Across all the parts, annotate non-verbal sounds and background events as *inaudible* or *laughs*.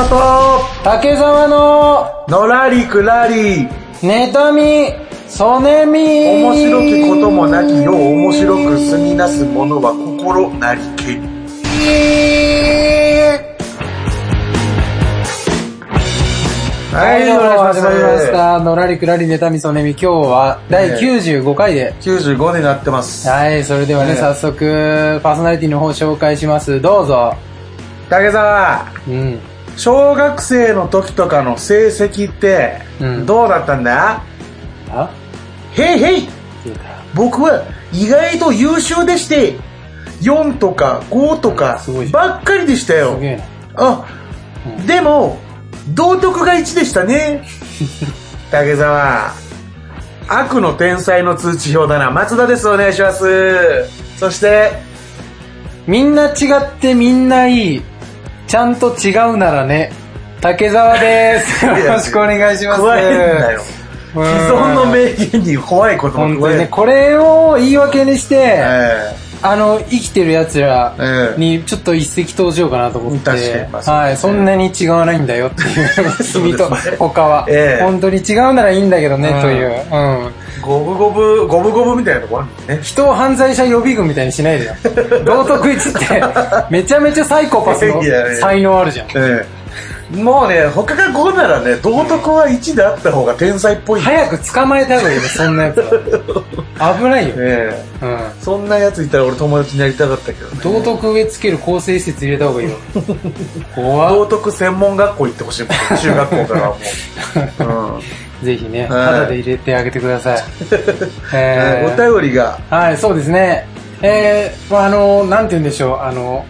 松田と、竹沢ののらりくらり、妬み、そねみ。面白きこともなきよう面白く住みなす者は心なりけり。はい、どうも始まりましす。た。のらりくらり妬み、そねみ。今日は第95回で。95になってます。はい、それではね、ね早速、パーソナリティの方紹介します。どうぞ。竹澤、うん。小学生の時とかの成績ってうん、どうだったんだ、あ？へいへい。僕は意外と優秀でして、4とか5とかすごいじゃんばっかりでしたよす。げえな。あ、うんでも、道徳が1でしたね。*laughs* 竹澤、悪の天才の通知表だな。松田です、お願いします。そして、みんな違ってみんないい。ちゃんと違うならね。竹沢です。よろしくお願いします。加えんなよ。うん既存の名言に怖いことも加える本当にね、。これを言い訳にして、えあの、生きてる奴らええにちょっと一石投じようかなと思って、確かにまあそうはい、そんなに違わないんだよっていう、君と他は、ええ本当に違うならいいんだけどね、うんという、うん。ゴブゴブ、ゴブゴブみたいなとこあるんだよね。人を犯罪者予備軍みたいにしないでよ。*laughs* 道徳一って、めちゃめちゃサイコパスの *laughs* 才能あるじゃん。ええもうね、他が5ならね、道徳は1であった方が天才っぽい。早く捕まえた方がいいよ、そんなやつは。*laughs* 危ないよ。ええうん。そんなやついたら俺友達になりたかったけどね。道徳植え付ける構成施設入れた方がいいよ。怖っ道徳専門学校行ってほしいもん、中学校からはもう。ぜひね、はいで入れてあげてください。*laughs* うん。えーお便りが、はい、そうですね。えー、まああの、なんて言うんでしょう、あの、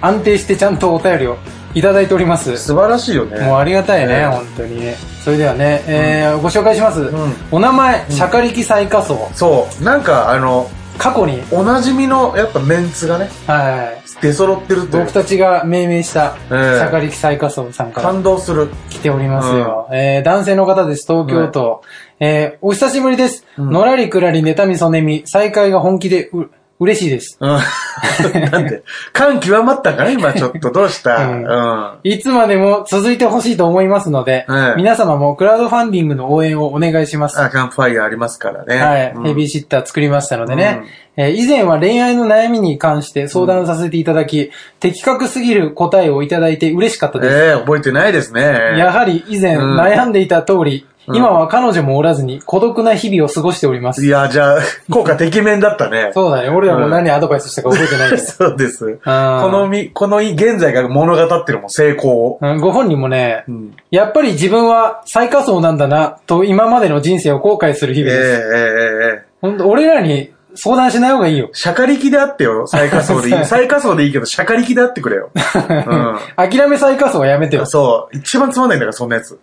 安定してちゃんとお便りをいただいております。素晴らしいよね。もうありがたいね、ね本当にね。それではね、えーご紹介します。んお名前、シャカリキ最下層。そう、なんかあの、過去に、おなじみのやっぱメンツがね、はい、出揃ってると僕たちが命名した、シええャカリキ最下層さんから感動する。来ておりますよ。えー男性の方です、東京都。えーお久しぶりです。のらりくらり、妬みそねみ、再会が本気でう、嬉しいです。うん。*laughs* なんで、感極まったかな今ちょっとどうした？ううんん。いつまでも続いてほしいと思いますので、はい皆様もクラウドファンディングの応援をお願いします。あ、キャンプファイヤーありますからね。はい、うんヘビーシッター作りましたのでね、えー以前は恋愛の悩みに関して相談させていただき、的確すぎる答えをいただいて嬉しかったです。ええ覚えてないですね。やはり以前うん悩んでいた通り、うん今は彼女もおらずに孤独な日々を過ごしておりますい。や、じゃあ、*laughs* 効果てきめんだったね。そうだね、俺らも何アドバイスしたか覚えてないけど。*laughs* そうです。こあーのみ、この現在が物語ってるもん、成功を。うんご本人もね、うんやっぱり自分は最下層なんだな、と今までの人生を後悔する日えええ々です。えええ本当俺らに相談しない方がいいよ。シャカリキであってよ、最下層でいい。最下層でいいけど、シャカリキであってくれよ。*laughs* 諦め最下層はやめてようん。。そう。一番つまんないんだから、そんなやつ。*laughs* うん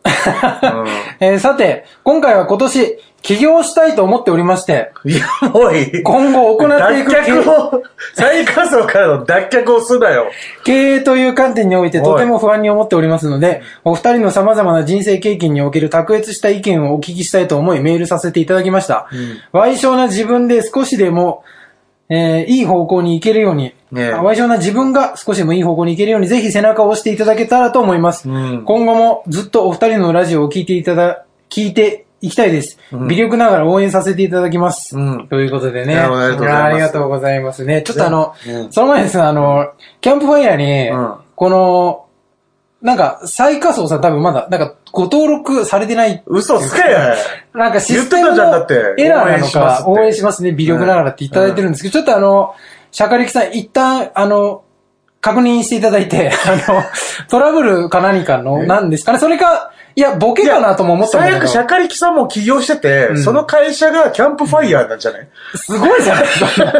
えーさて、今回は今年、起業したいと思っておりまして、いや、もういい。今後行っていく脱却を、最下層からの脱却をすなよ。経営という観点においてとても不安に思っておりますので、お二人の様々な人生経験における卓越した意見をお聞きしたいと思いメールさせていただきました。賠償な自分で少しでも、えーいい方向に行けるように、ねえ賠償な自分が少しでもいい方向に行けるように、ぜひ背中を押していただけたらと思います。うん今後もずっとお二人のラジオを聞いていただ、聞いていきたいです。微力ながら応援させていただきます。うんということでね。なるほどありがとうございますありがとうございますね。ちょっとあの、うんその前ですね、あの、キャンプファイヤーに、うんこの、なんか、最下層さん多分まだ、なんか、ご登録されてない。嘘つけや。なんかシステムの言ってたじゃんだってエラーなのか、応応援援しますすってしまね、微力ながらっていただいてるんですけど、ちょっとあの、シャカリキさん、一旦、あの、確認していただいて、あの、トラブルか何かの、なんですかね、それか、いや、ボケかなとも思ったんだけど。最悪、シャカリキさんも起業してて、んその会社がキャンプファイヤーなんじゃない？すごいじゃないですか。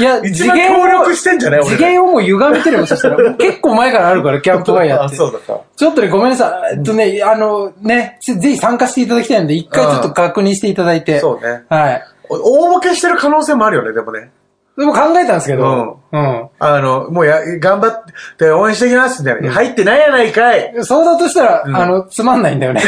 *laughs* いや、一番協力してんじゃない？俺ら次元をもう歪めてるよ、そしたら。*laughs* 結構前からあるから、キャンプファイヤーあ、って。そうだった。ちょっとね、ごめんなさい。えっとね、あの、ね、ぜぜひ参加していただきたいので、一回ちょっと確認していただいて。そうね。はい。大ボケしてる可能性もあるよね、でもね。でも考えたんですけど、うん。あの、もうや、頑張って応援してきますみたいな。入ってないやないかいそうだとしたら、うんあの、つまんないんだよね。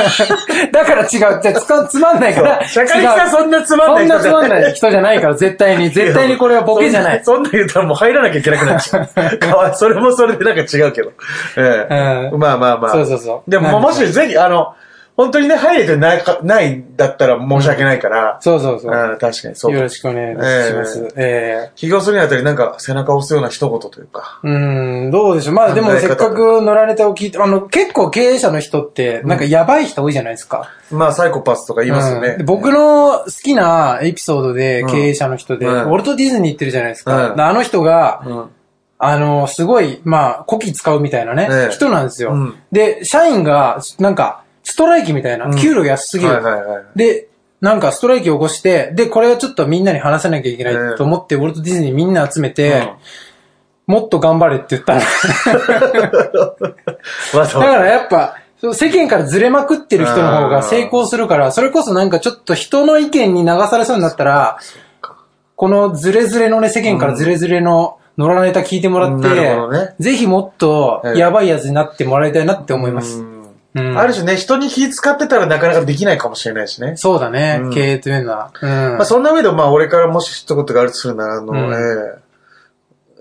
*laughs* だから違う。じゃあつか、つまんないから。社会違うさそんなつまんないそんなつまんないい人じゃないから、絶対に。絶対にこれはボケじゃない。そんな言ったらもう入らなきゃいけなくなっちゃう。*laughs* かわいそれもそれでなんか違うけど。ええうんまあまあまあ。そうそうそうでも、もしぜひ、あの、本当にね、入れてないか、ないんだったら申し訳ないから。そうそうそう。うん、確かにそう。よろしくお願いします。え起業するにあたりなんか背中を押すような一言というか。えうん、どうでしょう。まあでもせっかく乗られたを聞いて、あの、結構経営者の人って、なんかやばい人多いじゃないですか。まあ、サイコパスとか言いますよね。僕の好きなエピソードでうん経営者の人で、うんウォルト・ディズニー行ってるじゃないですか。あの人が、うん。あの、すごい、まあ、古希使うみたいなね、ええ人なんですよ、うんで、社員が、なんか、ストライキみたいな、うん。給料安すぎる。はいはいはい。で、なんかストライキを起こして、で、これはちょっとみんなに話さなきゃいけないええと思って、ウォルト・ディズニーみんな集めて、うん。もっと頑張れって言ったの。*laughs* だからやっぱ、世間からずれまくってる人の方が成功するから、それこそなんかちょっと人の意見に流されそうになったら、このズレズレのね、世間からズレズレの野良ネタ聞いてもらって、ね。ぜひもっとやばいやつになってもらいたいなって思います。うんうんある種ね、人に気使ってたらなかなかできないかもしれないしね。そうだね、うん経営というのは。うん。まあそんな上で、まあ俺からもし一言があるとするなら、あの、うんええ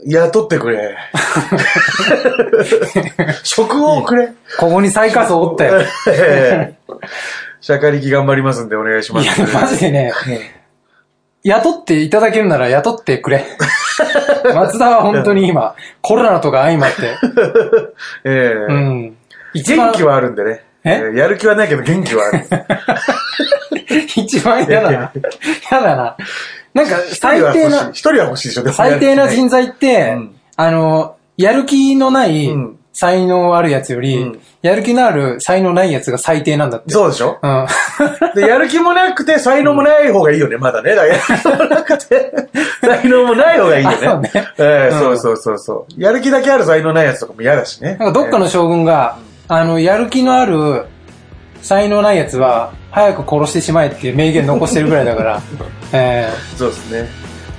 雇ってくれ。*laughs* 職をくれ。ここに最下層おったよ。え *laughs* え社会力頑張りますんでお願いします。いや、マジでね、雇っていただけるなら雇ってくれ。*laughs* 松田は本当に今、コロナとか相まって、ええうん。一番元気はあるんでね。やる気はないけど元気はある。*laughs* 一番嫌だな。嫌だな。なんか、最低な、一人は欲しいでしょ、最低な人材って、うんあの、やる気のないうん才能あるやつより、うんやる気のある才能ないやつが最低なんだって。そうでしょ？うん。で、やる気もなくて、才能もない方がいいよね、まだね。だやる気もなくて、*laughs* 才能もない方がいいよね。そうそうそうそう。やる気だけある才能ないやつとかも嫌だしね。なんかどっかの将軍が、あの、やる気のある才能ないやつは、早く殺してしまえっていう名言残してるぐらいだから、*laughs* えそうですね。よ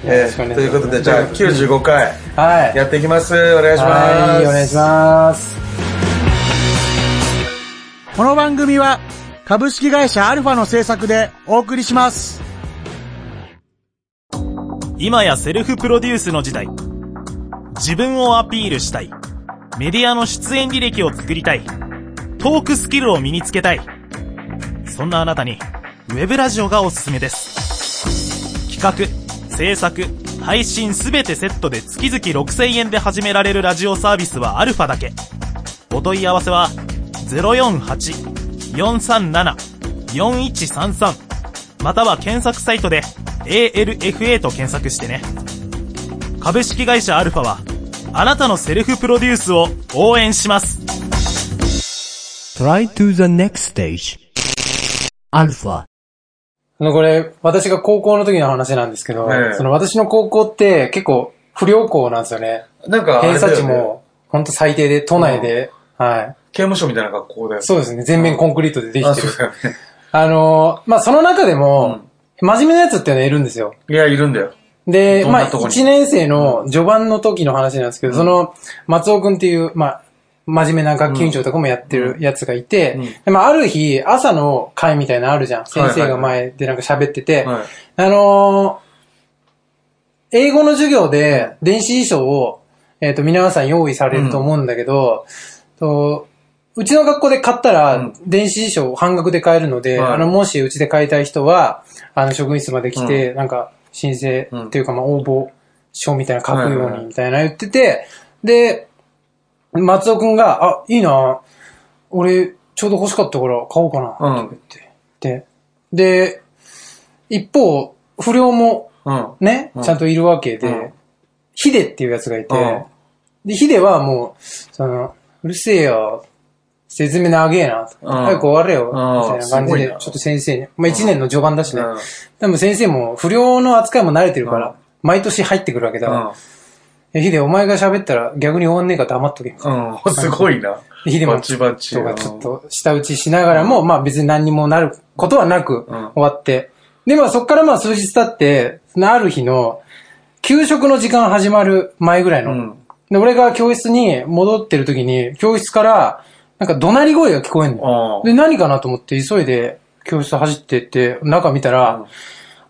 えろしくお願いしますえということで、じゃあ95回ー、はい。やっていきます。お願いします。はい、お願いします。この番組は株式会社アルファの制作でお送りします。今やセルフプロデュースの時代。自分をアピールしたい。メディアの出演履歴を作りたい。トークスキルを身につけたい。そんなあなたに、ウェブラジオがおすすめです。企画、制作、配信すべてセットで月々6000円で始められるラジオサービスはアルファだけ。お問い合わせは、048-437-4133または検索サイトで ALFA と検索してね。株式会社アルファは、あなたのセルフプロデュースを応援します。Try to the next stage. Alpha. あの、これ、私が高校の時の話なんですけど、ええその私の高校って結構不良校なんですよね。なんか偏差値も、ほんと最低で、都内で、はい。刑務所みたいな学校だよね。そうですね、全面コンクリートでできあ、てる。そうだよね。あのーまあ、その中でも、真面目なやつっていうのはいるんですよ。いや、いるんだよ。で、まあ、どんなとこに？1年生の序盤の時の話なんですけど、その、松尾くんっていう、まあ、真面目な学級委員長とかもやってるやつがいて、うん。でまあ、ある日、朝の会みたいなのあるじゃん。先生が前でなんか喋ってて、はい。あのー英語の授業で電子辞書を、えっ、と、皆さん用意されると思うんだけど、とうちの学校で買ったうらん、電子辞書を半額で買えるので、はい。あの、もしうちで買いたい人は、あの、職員室まで来て、なんか、申請うん。っていうか、まあ、応募書みたいなの書くように、みたいな言ってて、で、松尾くんが、あ、いいな、俺、ちょうど欲しかったから買おうかな、うん。って言って。で、で、一方、不良もうん。ね、うん。ちゃんといるわけで、うん。ヒデっていうやつがいて、うん。で、ヒデはもう、その、うるせえよ、説明長えな、うん早く終われよ、うんみたいな感じでちょっと先生に、まあ一年の序盤だしね、うんでも先生も不良の扱いも慣れてるから、うん毎年入ってくるわけだから、うんえヒデお前が喋ったら逆に終わんねえから黙っとけ。うん。*laughs* すごいな。でヒデもバチバチ。とかちょっと舌打ちしながらも、まあ別に何にもなることはなくうん終わって。で、まあそっからまあ数日経って、ある日の、給食の時間始まる前ぐらいの。うん。で、俺が教室に戻ってる時に、教室から、なんか怒鳴り声が聞こえんのよ。あで、何かなと思って急いで教室走ってって、中見たら、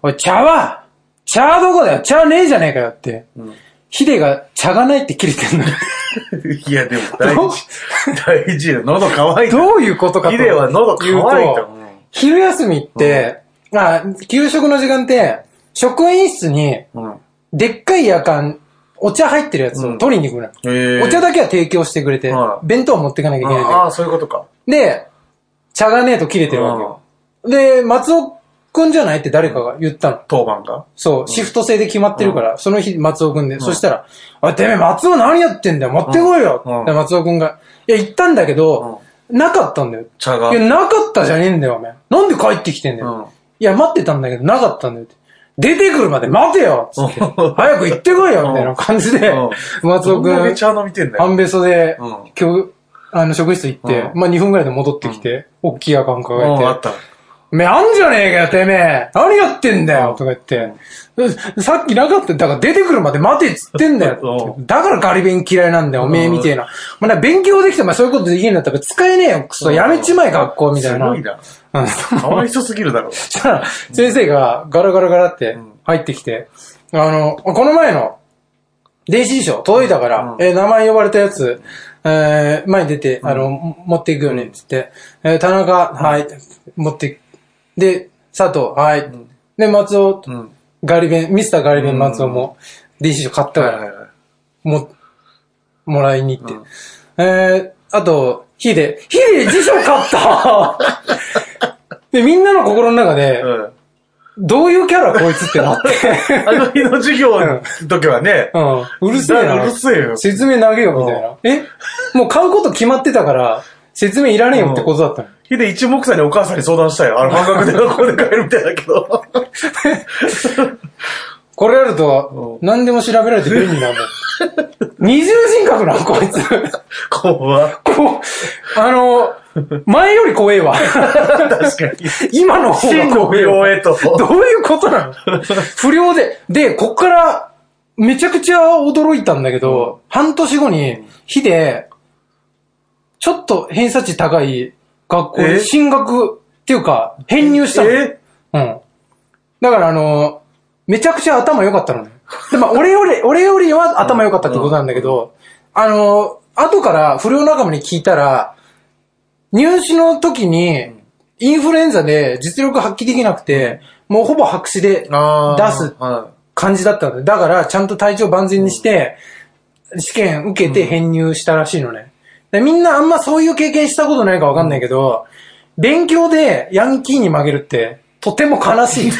おい、茶は茶はどこだよ茶ねえじゃねえかよって。うんヒデが茶がないって切れてんのよ。*laughs* いや、でも大事。大事よ。喉乾いた。どういうことかとヒデは喉乾い言うたと。昼休みって、あ、給食の時間って、職員室に、うん。でっかい夜間、お茶入ってるやつを取りに行くのよ。えお茶だけは提供してくれては、い弁当を持ってかなきゃいけないんだけどああ、そういうことか。で、茶がねえと切れてるわけよ。で、松尾くんじゃないって誰かが言ったの。当番がそう、シフト制で決まってるから、その日松尾くんで。そしたら、おい、てめえ松尾何やってんだよ？持ってこいよ、うん松尾くんが、いや、言ったんだけど、なかったんだよ。茶が。いや、なかったじゃねえんだよ、お前。なんで帰ってきてんだよ。うんいや、待ってたんだけど、なかったんだよって。出てくるまで待てよ。つってうん。早く行ってこいよみたいな感じで、松尾くん。半べそでうん、今日、あの、職員室行って、うん。まあ2分ぐらいで戻ってきて、大きいアカン抱えて、めあんじゃねえかよ、てめえ何やってんだよとか言って、さっきなかった、だから出てくるまで待てっつってんだようだからガリ勉嫌いなんだよ、おめえみてえな。まあ、な勉強できて、まあそういうことできるんだったら使えねえよ、クソ。やめちまえ、学校みたいな。すごいな。うんかわいそすぎるだろ。*laughs* そしたら、先生がガラガラガラって入ってきて、あの、この前の電子辞書届いたから、うんえー名前呼ばれたやつ、えー前に出て、あの、持っていくよね、つって、えー田中、はい、持って。で、佐藤、はい。で、松尾、うん。ガリ弁、ミスターガリ弁松尾も、電子辞書買ったから。も、もらいに行って。えー、あと、ヒデ、ヒデ辞書買った *laughs* で、みんなの心の中で、うん。どういうキャラこいつってなって。*laughs* あの日の授業の時はね、うん。うるせえな。うるせえよ。説明投げよ、みたいな。え？もう買うこと決まってたから、説明いらねえよってことだったの。ヒデ一目散にお母さんに相談したよ。あの半額で学校で買えるみたいだけど。*laughs* これやると、何でも調べられて便利だもん。二重人格なの、こいつ。怖こう、あの、前より怖えわ。確かに。今の方が怖えへと。どういうことなの不良で。で、こっから、めちゃくちゃ驚いたんだけど、半年後に、火で、ちょっと偏差値高い学校え？に進学っていうか、編入したの。え？うん。だからあの、めちゃくちゃ頭良かったのね。で、まあ、俺より、俺よりは頭良かったってことなんだけど、あの、後から不良仲間に聞いたら、入試の時に、インフルエンザで実力発揮できなくて、もうほぼ白紙であー出すは感じだったので、だからちゃんと体調万全にして、試験受けて編入したらしいのね。でみんなあんまそういう経験したことないかわかんないけど、勉強でヤンキーに負けるって、とても悲しい。い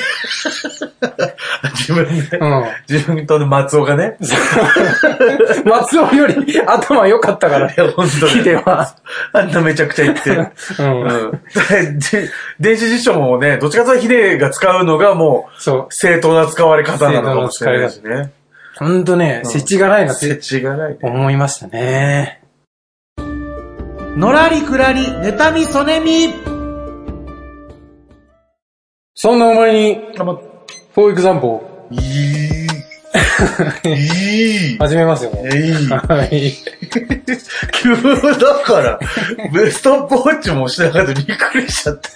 自分で、うん。自分との松尾がね。*laughs* 松尾より頭良かったからいや、本当ヒデは。あんなめちゃくちゃ言ってる。うん。うん。で電子辞書もね、どっちかというとヒデが使うのがもう、そう。正当な使われ方なのかもしれないしね。ほんとね、世知がないなっ設て置がないね。思いましたね。のらりくらり、妬みそねみ。そんなお前に、あ、ま、フォーエグザンポいい。いい。*laughs* 始めますよ。いい。はい。急だから、ベストポッチもしてなかったびっくりしちゃって。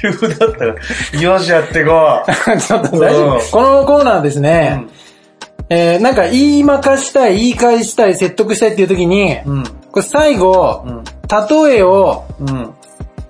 急だったから。よし、やっていこ *laughs* ちょっと大丈うん夫。このコーナーですね、えー、なんか言いまかしたい、言い返したい、説得したいっていう時に、う。うん。これ最後、うん。例えをうん。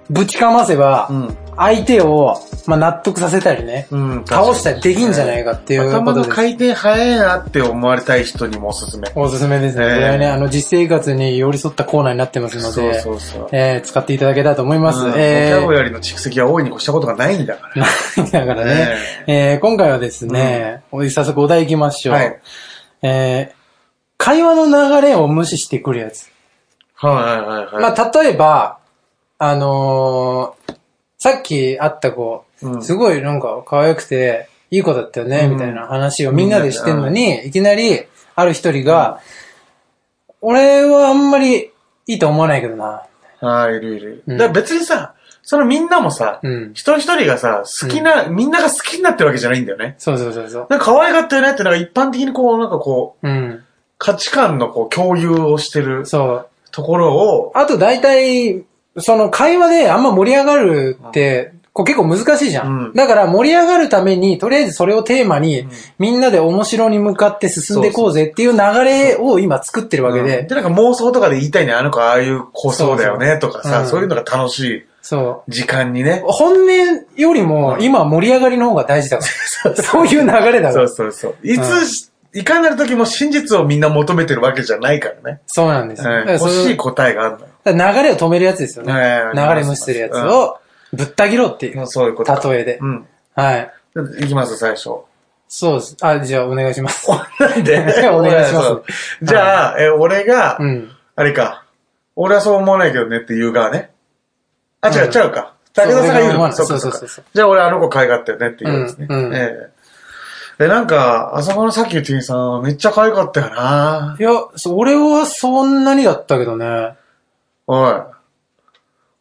ぶちかませば、うん。相手を、まあ、納得させたりね、うん。倒したりできんじゃないかっていうこ頭のとです。回転早いなって思われたい人にもおすすめ。おすすめですね。ええこれはね、あの、実生活に寄り添ったコーナーになってますのそうで、そうそう。えー使っていただけたらと思います。うんボキえャブラリーの蓄積は大いに越したことがないんだから。*laughs* ー、だからね、えー今回はですね、早速お題いきましょう。はいえー会話の流れを無視してくるやつ。はいはいはいはい。まあ、例えば、あのーさっき会った子、うんすごいなんか可愛くて、いい子だったよね、うんみたいな話をみんなでしてんのに、いきなり、ある一人が、俺はあんまりいいと思わないけどな。ああ、いるいる。うんだから別にさ、そのみんなもさ、うん一人一人がさ、好きな、みんなが好きになってるわけじゃないんだよね。そうそうそうそう。なんか可愛かったよねって、なんか一般的にこう、なんかこう、うん。価値観のこう共有をしてるそう。ところを、あと大体、その会話であんま盛り上がるって、こう結構難しいじゃん。うんだから盛り上がるために、とりあえずそれをテーマに、みんなで面白に向かって進んでいこうぜっていう流れを今作ってるわけで、で、なんか妄想とかで言いたいね、あの子ああいう子そうだよねとかさ、そうそうそういうのが楽しいそう。時間にね。本音よりも今盛り上がりの方が大事だから。*laughs* そういう流れだかそらう。そうそう。いつ、いかなる時も真実をみんな求めてるわけじゃないからね。そうなんですよ。欲しい答えがあるのよ。流れを止めるやつですよね。ね流れ無視するやつをぶった切ろうっていう。そういうことか。例えでう。ん。はい。いきます、最初。そうです。あ、じゃあお願いします。なんで？*laughs* お願いします *laughs* じゃあ、え、俺が、うん。あれか。俺はそう思わないけどねって言う側ね。あ、違う、うん違うか。武田さんが言うの。そうそうかそうそうじゃあ俺あの子可愛かったよねって言うんですね。うんうんええ。で、なんか、あそこのさっき言ってさん、めっちゃ可愛かったよないや、そ俺はそんなにだったけどね。おい。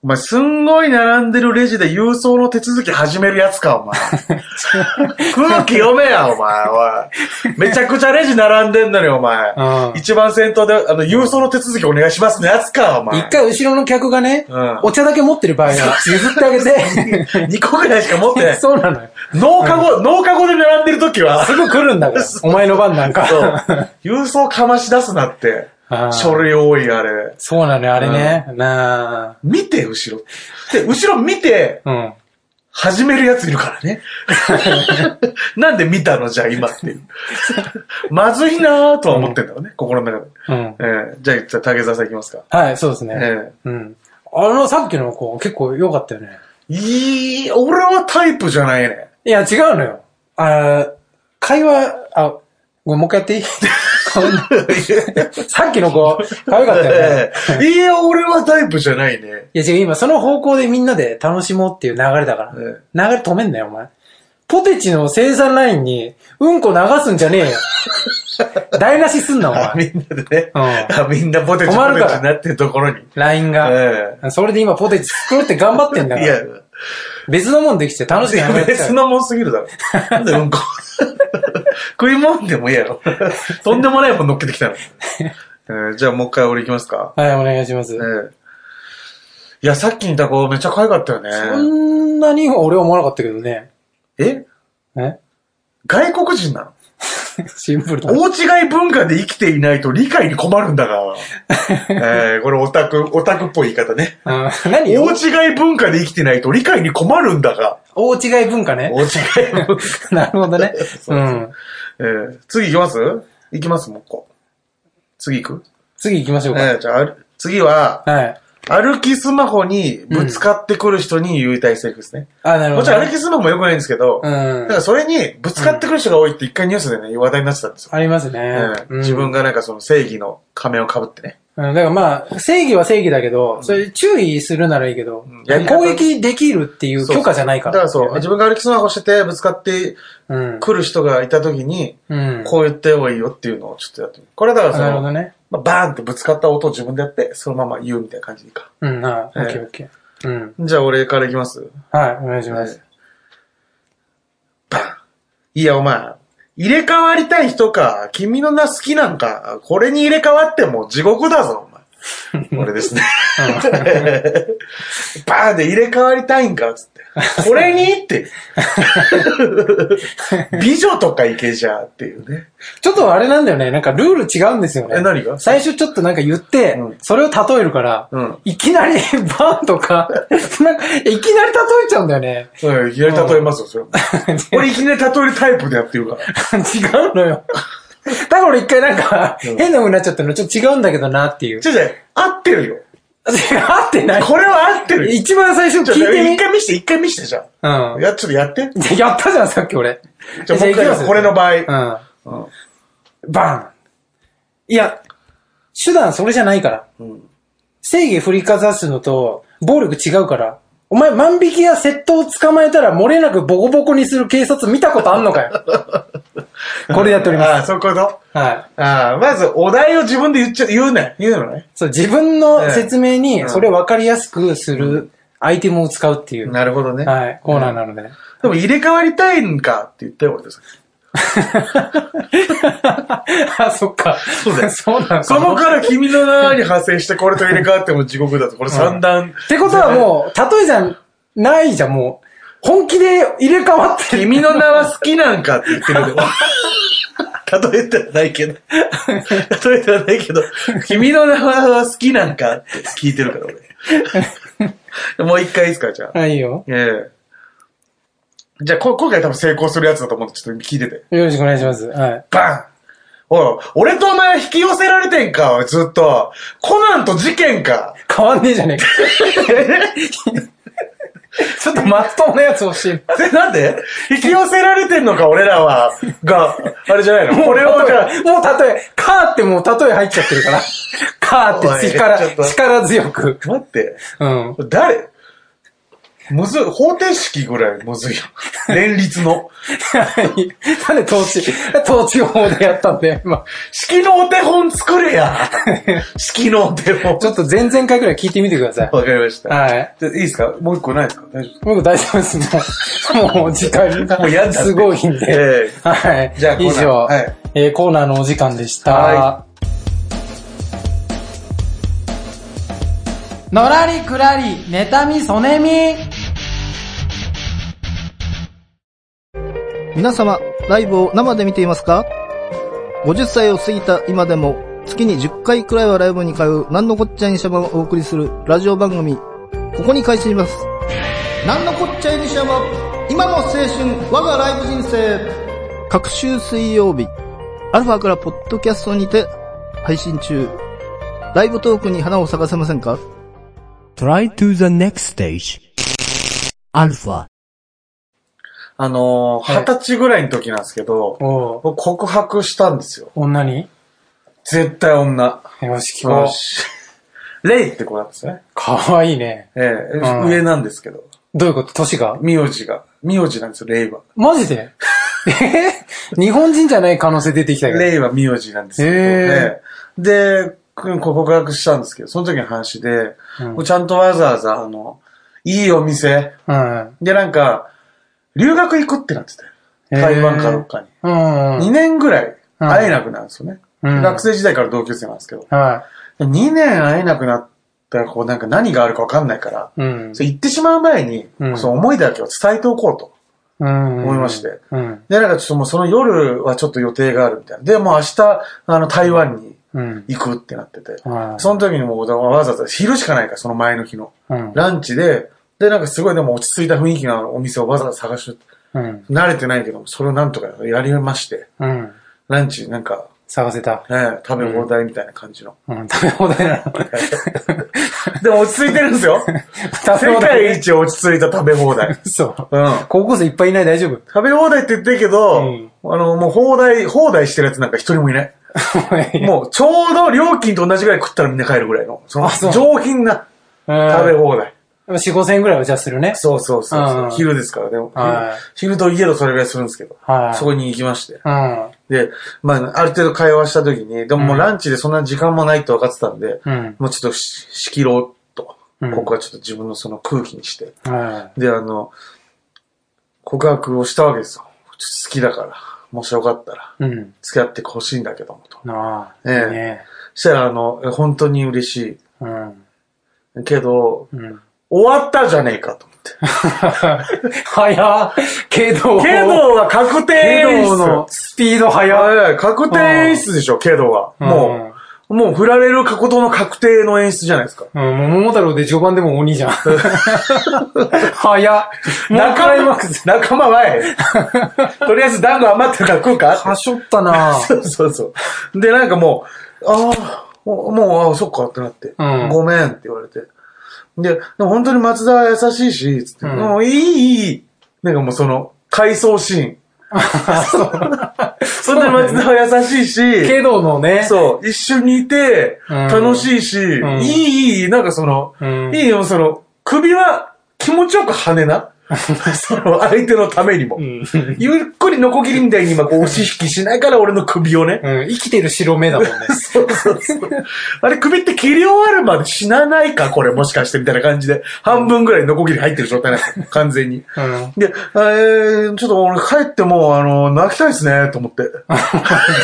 お前、すんごい並んでるレジで郵送の手続き始めるやつか、お前。*laughs* 空気読めや、お前、おい。めちゃくちゃレジ並んでんのに、お前。うん一番先頭で、あの、郵送の手続きお願いしますのやつか、お前。一回後ろの客がね、うんお茶だけ持ってる場合は *laughs* 譲ってあげて。2個ぐらいしか持ってない。そうなのよ。農家後、農家後で並んでる時は、すぐ来るんだから。*laughs* お前の番なんか。そう。郵送かまし出すなって。書類多い、あれ。そうなのよ、あれね。な見て、後ろ。で、後ろ見て、あ。うん。始めるやついるからね。*laughs* なんで見たのじゃあ今っていう。まずいなぁとは思ってんだろうね、心の中で。うん。えーじゃあ、じゃあ竹澤さんいきますか。はい、そうですね。えうん。あの、さっきの子結構良かったよね。ーいい、俺はタイプじゃないね。いや、違うのよ。あ会話、あ、ごめん、もう一回やっていい？*laughs* *laughs* さっきの子、可愛かったよね。え *laughs* ーいや、俺はタイプじゃないね。いや違う、今その方向でみんなで楽しもうっていう流れだから。え流れ止めんなよ、お前。ポテチの生産ラインに、うんこ流すんじゃねえよ。*laughs* 台無しすんな、おあ、前。みんなでね。うんあみんなポテチポになってるところに。ラインが。えそれで今ポテチ作ろうって頑張ってんだから。いや、別のもんできて楽しくなくな。別のもんすぎるだろ。なんでうんこ。食い物でもいいやろ。*laughs* とんでもないもん乗っけてきたの。*laughs* えーじゃあもう一回俺行きますか。はい、お願いします。えーいや、さっきにいた子めっちゃ可愛かったよね。そんなに俺は思わなかったけどね。え？え？外国人なの？*laughs* シンプルだ。大違い文化で生きていないと理解に困るんだが。えーこれオタク、オタクっぽい言い方ね。うん何大違い文化で生きてないと理解に困るんだが。大違い文化ね大。違い文化。なるほどね。そううん。えー次行きます？行きますもう一個。次行く？次行きましょうか。えーじゃあある、次は、はい。歩きスマホにぶつかってくる人に言いたいセリフですね。あ、なるほどね。もちろん歩きスマホも良くないんですけど、うんだからそれにぶつかってくる人が多いって一回ニュースでね、話題になってたんですよ。ありますねえ。えうん自分がなんかその正義の仮面を被ってね。うん、だからまあ、正義は正義だけど、それ注意するならいいけどんやり、方攻撃できるっていう許可じゃないから。だからそう、自分が歩きスマホしててぶつかってうん。くる人がいた時に、うん。こう言った方がいいよっていうのをちょっとやってみる。これだからその、なるほどね。まあ、バーンってぶつかった音を自分でやって、そのまま言うみたいな感じでいいか。うん、あ、オええッケーオッケー。うん。じゃあ俺からいきます。はい、お願いします。バンいや、お前、入れ替わりたい人か、君の名好きなんか、これに入れ替わっても地獄だぞ、*laughs* 俺ですね。バーンで入れ替わりたいんか、つって。*laughs* これに？って。美女とかいけじゃっていうね。ちょっとあれなんだよね。なんかルール違うんですよね。え何が？最初ちょっとなんか言って、うんそれを例えるから、うんいきなり *laughs* バーンとか、なんか、いきなり例えちゃうんだよね。うん、いきなり例えますよ、それは。俺いきなり例えるタイプでやってるから。違うのよ。だから俺一回なんか、変な風になっちゃったのちょっと違うんだけどなっていう。違う違う、合ってるよ。合ってない？これは合ってるよ。一番最初ちょ聞いてみ？一。回見して、一回見して、じゃあ。うん。や、ちょっとやって。やったじゃん、さっき俺。じゃあもこれの場合。うん。うんバンいや、手段それじゃないから。うん正義振りかざすのと、暴力違うから。お前万引きや窃盗を捕まえたら漏れなくボコボコにする警察見たことあんのかよ。*laughs* これやっておりまああ、そういうことす。はい。ああ、まずお題を自分で言っちゃ、言うね。言うのね。そう、自分の説明にうんそれを分かりやすくするアイテムを使うっていう、なるほどね。はい、コーナーなので。でも入れ替わりたいんかって言ったよ、俺です。*laughs* あ、そっか。そうだよ *laughs* そうなんそのから君の名に派生してこれと入れ替わっても地獄だと、これ三段。ってことはもう、例えじゃないじゃん、もう。本気で入れ替わってる。君の名は好きなんかって言ってるけど。*laughs* 例えてはないけど。例えてはないけど、君の名は好きなんかって聞いてるから、俺。もう一回いいですか、じゃあ。はい、いいよ。ええじゃあ、こ今回多分成功するやつだと思って、ちょっと聞いてて。よろしくお願いします。はい。バンおい、俺とお前引き寄せられてんか、おいずっと。コナンと事件か。変わんねえじゃねえか。*laughs* ちょっとまっとうなやつ欲しい。で、なんで？引き寄せられてんのか、俺らは。が、あれじゃないの？これをじゃあ、もう例え、カーってもう例え入っちゃってるから。カーっておいちょっ力、と力強く。待って。うん。誰？むずい、方程式ぐらいむずいよ。連立の。*laughs* なんで統治、統治法でやったんだよ、今。式のお手本作れや。式のお手本。ちょっと前々回くらい聞いてみてください。わかりました。はい。じゃあいいですか？もう一個ないですか？大丈僕大丈夫です。もう、もう時間が *laughs* もうやんだすごいん夫で。ええはい。じゃあ以上、はいえーコーナーのお時間でした。はのらりくらり、妬み、そねみ。皆様、ライブを生で見ていますか ?50 歳を過ぎた今でも、月に10回くらいはライブに通う、なんのこっちゃいにしゃばをお送りするラジオ番組、ここに開始します。なんのこっちゃいにしゃば、今の青春、我がライブ人生。各週水曜日、アルファからポッドキャストにて配信中。ライブトークに花を咲かせませんか？Try to the next stage. Alpha. あの二十歳ぐらいの時なんですけど、おう僕告白したんですよ。女に？絶対女。よし、聞こう。レイって子なんですね。かわいいね。ええうん上なんですけど。どういうこと？年が？名字が。名字なんですよ、レイは。マジで？*laughs* え？日本人じゃない可能性出てきたけど。レイは名字なんですけど、へええで、く告白したんですけど、その時の話で、うんちゃんとわざわざ、あの、いいお店。うん。で、なんか、留学行くってなってて。へえ台湾かどっかに。うん。2年ぐらいうん会えなくなるんですよね。うん学生時代から同級生なんですけど。は2年会えなくなったら、こうなんか何があるかわかんないから、い。うん。そう言ってしまう前に、うんその思いだけを伝えておこうとうん。思いまして。うん。で、なんかちょっともうその夜はちょっと予定があるみたいな。で、もう明日、あの、台湾にうん。行くってなってて。はいその時にもうわざわざ昼しかないから、その前の日の。うん。ランチで、で、なんかすごいでも落ち着いた雰囲気のお店をわざわざ探して、うん。慣れてないけど、それをなんとかやりまして、うん。ランチなんか、探せた。ね、食べ放題みたいな感じの。うん。食べ放題なの。*laughs* でも落ち着いてるんですよ。*laughs* 食べ世放題。界一落ち着いた食べ放題。*laughs* そう。うん。高校生いっぱいいない大丈夫？食べ放題って言ってるけど、うんあの、もう放題、放題してるやつなんか一人もいない。もう、ちょうど料金と同じぐらい食ったらみんな帰るぐらいの、その上品な食べ放題。4、5千円ぐらいはじゃあするね。そうそうそうそううん昼ですから、でも、はい昼といえどそれぐらいするんですけど、はいそこに行きまして。うん。で、まあ、ある程度会話した時に、でももうランチでそんな時間もないって分かってたんで、うん。もうちょっとし仕切ろうと、うんここはちょっと自分のその空気にして、はで、あの、告白をしたわけですよ。好きだから、もしよかったら、い。うん。付き合ってほしいんだけどもと。なあ。ええいいね。そしたら、あの、え本当に嬉しうん。い。けど、うん。終わったじゃねえかと思って。早っけど、けどは確定け演出。どのスピード早い確定演出でしょ、けどは。もう、もう振られることの確定の演出じゃないですか。うん。うん、もう桃太郎で序盤でも鬼じゃん。*laughs* 早仲間仲間はえ。とりあえず団子余ってるから食うかはしょったなそうそうそう。で、なんかもう、ああ、もう、もうああ、そっかってなって、うんごめんって言われて。で、本当に松田は優しいし、つって、うん。もういい、いい。なんかもうその、回想シーン。本当 *laughs* に松田は優しいし、けどのね。そう、一緒にいて、うん。楽しいし、ん。いい、いい、なんかその、うん。いいよ、その、首は気持ちよく跳ねな。その相手のためにも。うん。ゆっくりノコギリみたいに今こう押し引きしないから俺の首をね。うん。生きてる白目だもんね。*laughs* そうそうそう。あれ首って切り終わるまで死なないかこれもしかしてみたいな感じで。半分ぐらいノコギリ入ってる状態なんですよ。完全に。うん。で、えー、ちょっと俺帰ってもう、あの、泣きたいですね、と思って。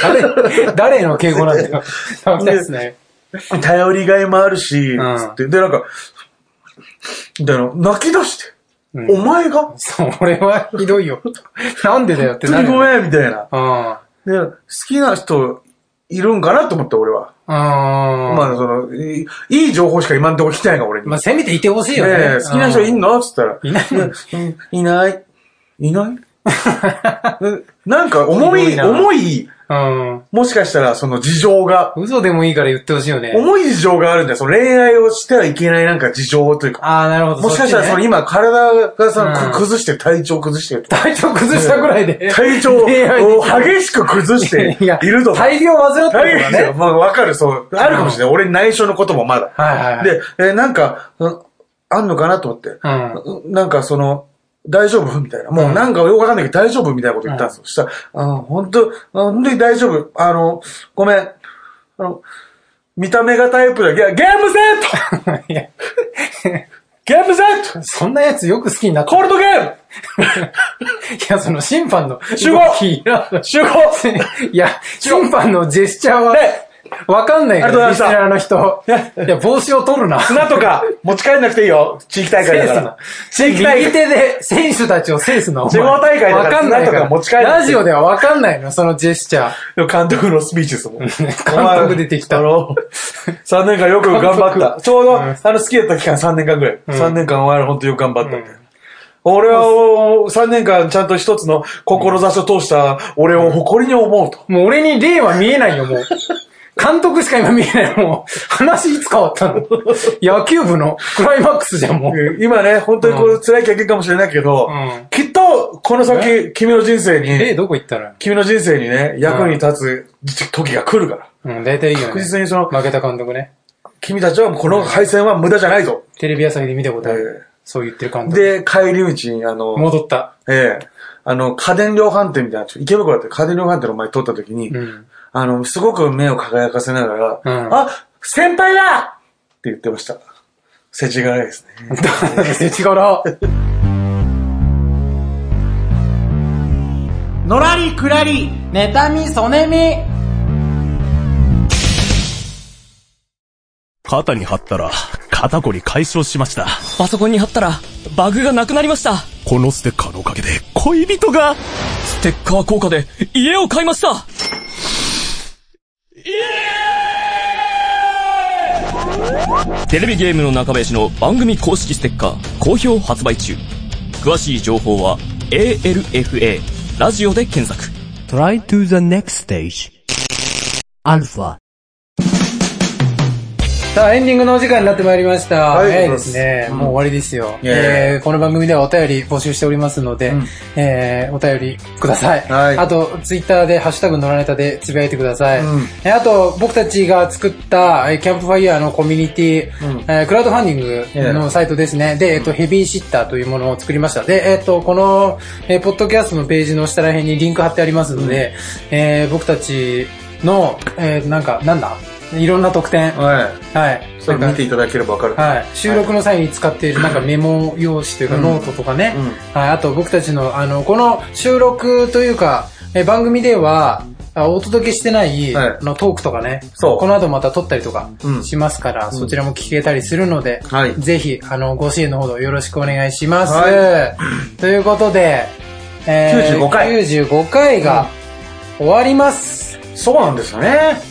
誰、誰の敬語なんだよ。そうですね。頼りがいもあるし、うんつって。で、なんか、みたいな、泣き出して、うんお前が？それはひどいよ。*laughs* なんでだよってなるよ。本当にごめん、みたいな。うん。で、好きな人いるんかなと思って、俺は。あまあ、その、いい情報しか今んとこ来てないから、俺に。まあ、せめていてほしいよね。ねえ好きな人いんの？のつったら。いないやうんいない。いない *laughs* うんなんか、重い、ひどいな重い、うん。もしかしたら、その事情が、嘘でもいいから言ってほしいよね。重い事情があるんだよ。その恋愛をしてはいけないなんか事情というか。ああ、なるほど。もしかしたら、そのれ今、体がさ、うんく崩して体調崩してるとか。体調崩したぐらいで。体調を激しく崩しているとか。大病患ってるですよ。まあ、わかる、そう。あるかもしれない。俺に内緒のこともまだ。はいはいはい。で、えーなんか、うんあんのかなと思って。うん。うんなんかその、大丈夫？みたいな。もうなんかよくわかんないけど大丈夫？みたいなこと言ったんですよ。そしたら、あ本当？あ本当に大丈夫？あの、ごめん。あの、見た目がタイプだ。ゲゲームセットいや、ゲームセット *laughs* そんなやつよく好きになった。コールドゲーム *laughs* いや、その審判の集合集合 *laughs* いや、審判のジェスチャーは、ねわかんないから、リスナーの人。*laughs* いや、帽子を取るな。*laughs* 砂とか持ち帰んなくていいよ。地域大会だから。地域大会。右手で選手たちを制すの。地方大会だからわかんないか砂とか持ち帰ラジオではわかんないの、そのジェスチャー。監督のスピーチですもん。*laughs* 監督出てきたあの、3年間よく頑張った。ちょうど、あの、好きだった期間3年間ぐらい。3年間お前ら本当よく頑張った。俺は、3年間ちゃんと一つの志を通した俺を誇りに思うと。もう俺に例は見えないよ、もう。監督しか今見えない。もう、話いつ変わったの？*laughs* 野球部のクライマックスじゃん、もう。今ね、本当にこう辛い経験かもしれないけど、うんきっと、この先、君の人生例に、どこ行ったの君の人生にね、役に立つ時が来るから。うん、大体いいよ確ね。実にその、負けた監督ね。君たちはこの敗戦は無駄じゃないぞ。テレビ朝日で見たことある。えそう言ってる監督。で、帰り道に、あの、戻った。ええあの、家電量販店みたいな、池袋だって家電量販店の前通った時に、うん。あの、すごく目を輝かせながら、うんあ、先輩だって言ってました。世知辛いですね。せちがら。のらりくらり、妬み、そねみ。肩に貼ったら、肩こり解消しました。パソコンに貼ったら、バグがなくなりました。このステッカーのおかげで、恋人が、ステッカー効果で、家を買いましたテレビゲームの中林の番組公式ステッカー、好評発売中。詳しい情報は、ALFA、ラジオで検索。Try to the next stage. Alpha. さあ、エンディングのお時間になってまいりました。はい早いですね。もう終わりですよ。えーこの番組ではお便り募集しておりますので、うんえーお便りください。はいあと、ツイッターでハッシュタグのらネタでつぶやいてください。うんえーあと、僕たちが作った、えーキャンプファイヤーのコミュニティ、うんえークラウドファンディングのサイトですね。で、えっ、と、ヘビーシッターというものを作りました。で、えっ、と、この、えーポッドキャストのページの下ら辺にリンク貼ってありますので、えー僕たちの、えーなんか、なんだ？いろんな特典。はい。はい。それ見ていただければわかる。はい。収録の際に使っているなんか *laughs* メモ用紙というかうんノートとかね。うんはい。あと僕たちの、あの、この収録というか、え番組では、あお届けしてない、はいあのトークとかね。そうこの後また撮ったりとかうんしますから、そちらも聞けたりするので、はいぜひ、あの、ご支援のほどよろしくお願いします。は *laughs* ということで、え95回95回が終わります。そうなんですよね。